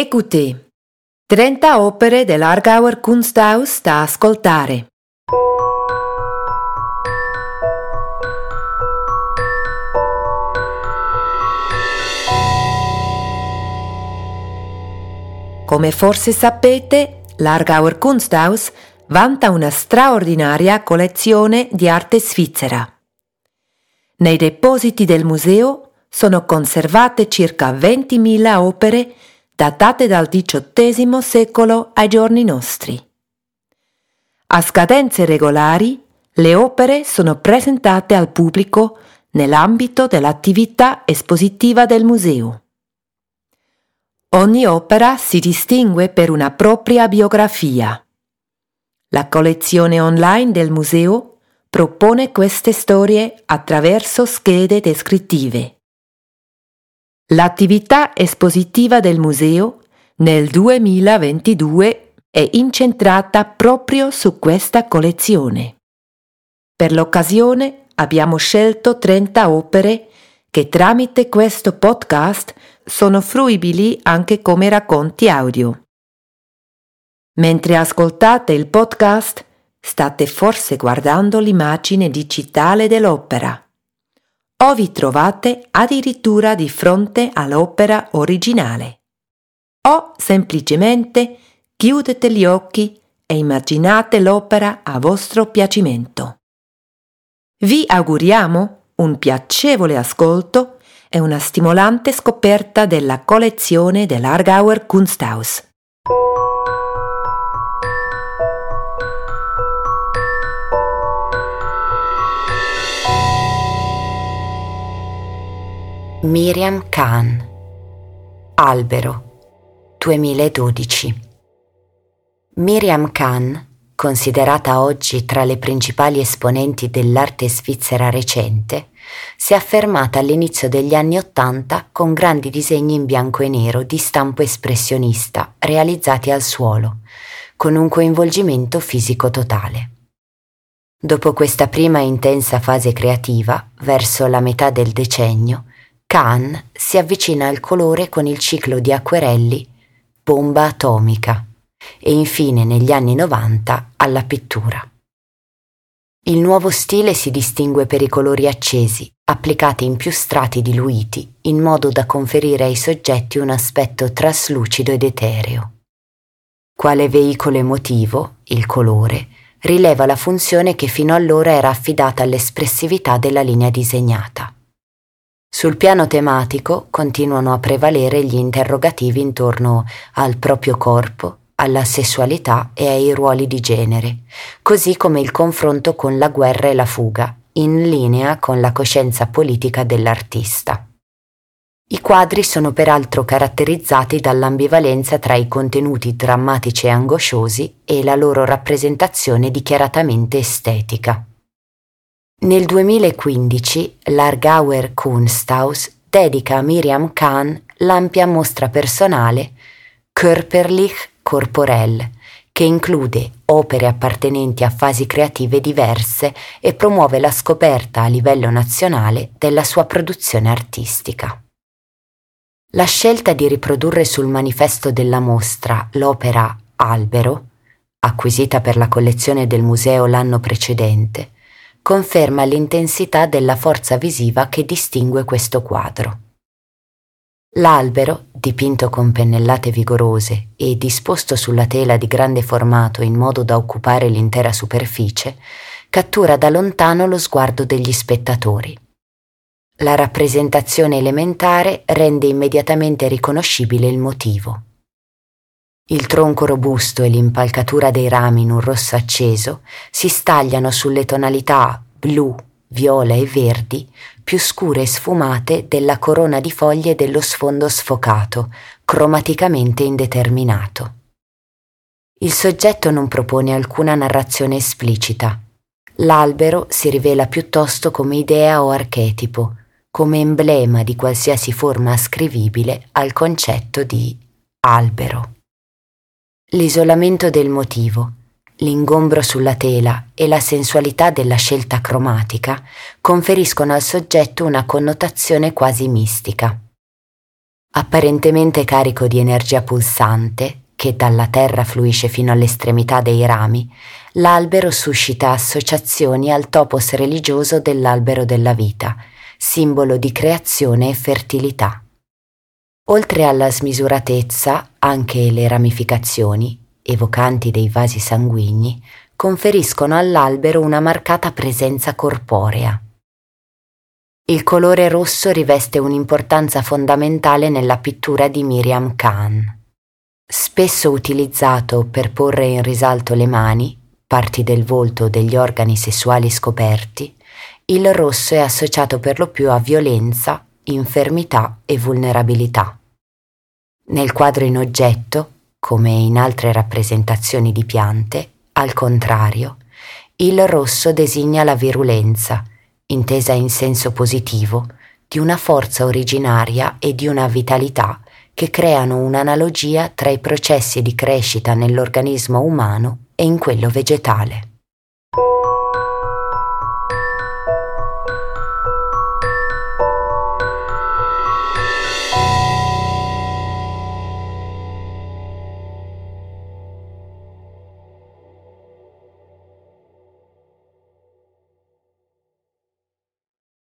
Écoutez. 30 opere dell'Argauer Kunsthaus da ascoltare. Come forse sapete, l'Argauer Kunsthaus vanta una straordinaria collezione di arte svizzera. Nei depositi del museo sono conservate circa 20.000 opere datate dal XVIII secolo ai giorni nostri. A scadenze regolari, le opere sono presentate al pubblico nell'ambito dell'attività espositiva del museo. Ogni opera si distingue per una propria biografia. La collezione online del museo propone queste storie attraverso schede descrittive. L'attività espositiva del museo nel 2022 è incentrata proprio su questa collezione. Per l'occasione abbiamo scelto 30 opere che tramite questo podcast sono fruibili anche come racconti audio. Mentre ascoltate il podcast, state forse guardando l'immagine digitale dell'opera o vi trovate addirittura di fronte all'opera originale. O semplicemente chiudete gli occhi e immaginate l'opera a vostro piacimento. Vi auguriamo un piacevole ascolto e una stimolante scoperta della collezione dell'Argauer Kunsthaus. Miriam Khan Albero 2012 Miriam Khan, considerata oggi tra le principali esponenti dell'arte svizzera recente, si è affermata all'inizio degli anni Ottanta con grandi disegni in bianco e nero di stampo espressionista realizzati al suolo, con un coinvolgimento fisico totale. Dopo questa prima intensa fase creativa, verso la metà del decennio, Khan si avvicina al colore con il ciclo di acquerelli Bomba atomica e infine negli anni 90 alla pittura. Il nuovo stile si distingue per i colori accesi, applicati in più strati diluiti, in modo da conferire ai soggetti un aspetto traslucido ed etereo. Quale veicolo emotivo, il colore, rileva la funzione che fino allora era affidata all'espressività della linea disegnata. Sul piano tematico continuano a prevalere gli interrogativi intorno al proprio corpo, alla sessualità e ai ruoli di genere, così come il confronto con la guerra e la fuga, in linea con la coscienza politica dell'artista. I quadri sono peraltro caratterizzati dall'ambivalenza tra i contenuti drammatici e angosciosi e la loro rappresentazione dichiaratamente estetica. Nel 2015 l'Argauer Kunsthaus dedica a Miriam Kahn l'ampia mostra personale Körperlich Corporell, che include opere appartenenti a fasi creative diverse e promuove la scoperta a livello nazionale della sua produzione artistica. La scelta di riprodurre sul manifesto della mostra l'opera Albero, acquisita per la collezione del museo l'anno precedente, conferma l'intensità della forza visiva che distingue questo quadro. L'albero, dipinto con pennellate vigorose e disposto sulla tela di grande formato in modo da occupare l'intera superficie, cattura da lontano lo sguardo degli spettatori. La rappresentazione elementare rende immediatamente riconoscibile il motivo. Il tronco robusto e l'impalcatura dei rami in un rosso acceso si stagliano sulle tonalità blu, viola e verdi più scure e sfumate della corona di foglie dello sfondo sfocato, cromaticamente indeterminato. Il soggetto non propone alcuna narrazione esplicita. L'albero si rivela piuttosto come idea o archetipo, come emblema di qualsiasi forma ascrivibile al concetto di albero. L'isolamento del motivo, l'ingombro sulla tela e la sensualità della scelta cromatica conferiscono al soggetto una connotazione quasi mistica. Apparentemente carico di energia pulsante, che dalla terra fluisce fino all'estremità dei rami, l'albero suscita associazioni al topos religioso dell'albero della vita, simbolo di creazione e fertilità. Oltre alla smisuratezza, anche le ramificazioni, evocanti dei vasi sanguigni, conferiscono all'albero una marcata presenza corporea. Il colore rosso riveste un'importanza fondamentale nella pittura di Miriam Khan. Spesso utilizzato per porre in risalto le mani, parti del volto o degli organi sessuali scoperti, il rosso è associato per lo più a violenza, infermità e vulnerabilità. Nel quadro in oggetto, come in altre rappresentazioni di piante, al contrario, il rosso designa la virulenza, intesa in senso positivo, di una forza originaria e di una vitalità che creano un'analogia tra i processi di crescita nell'organismo umano e in quello vegetale.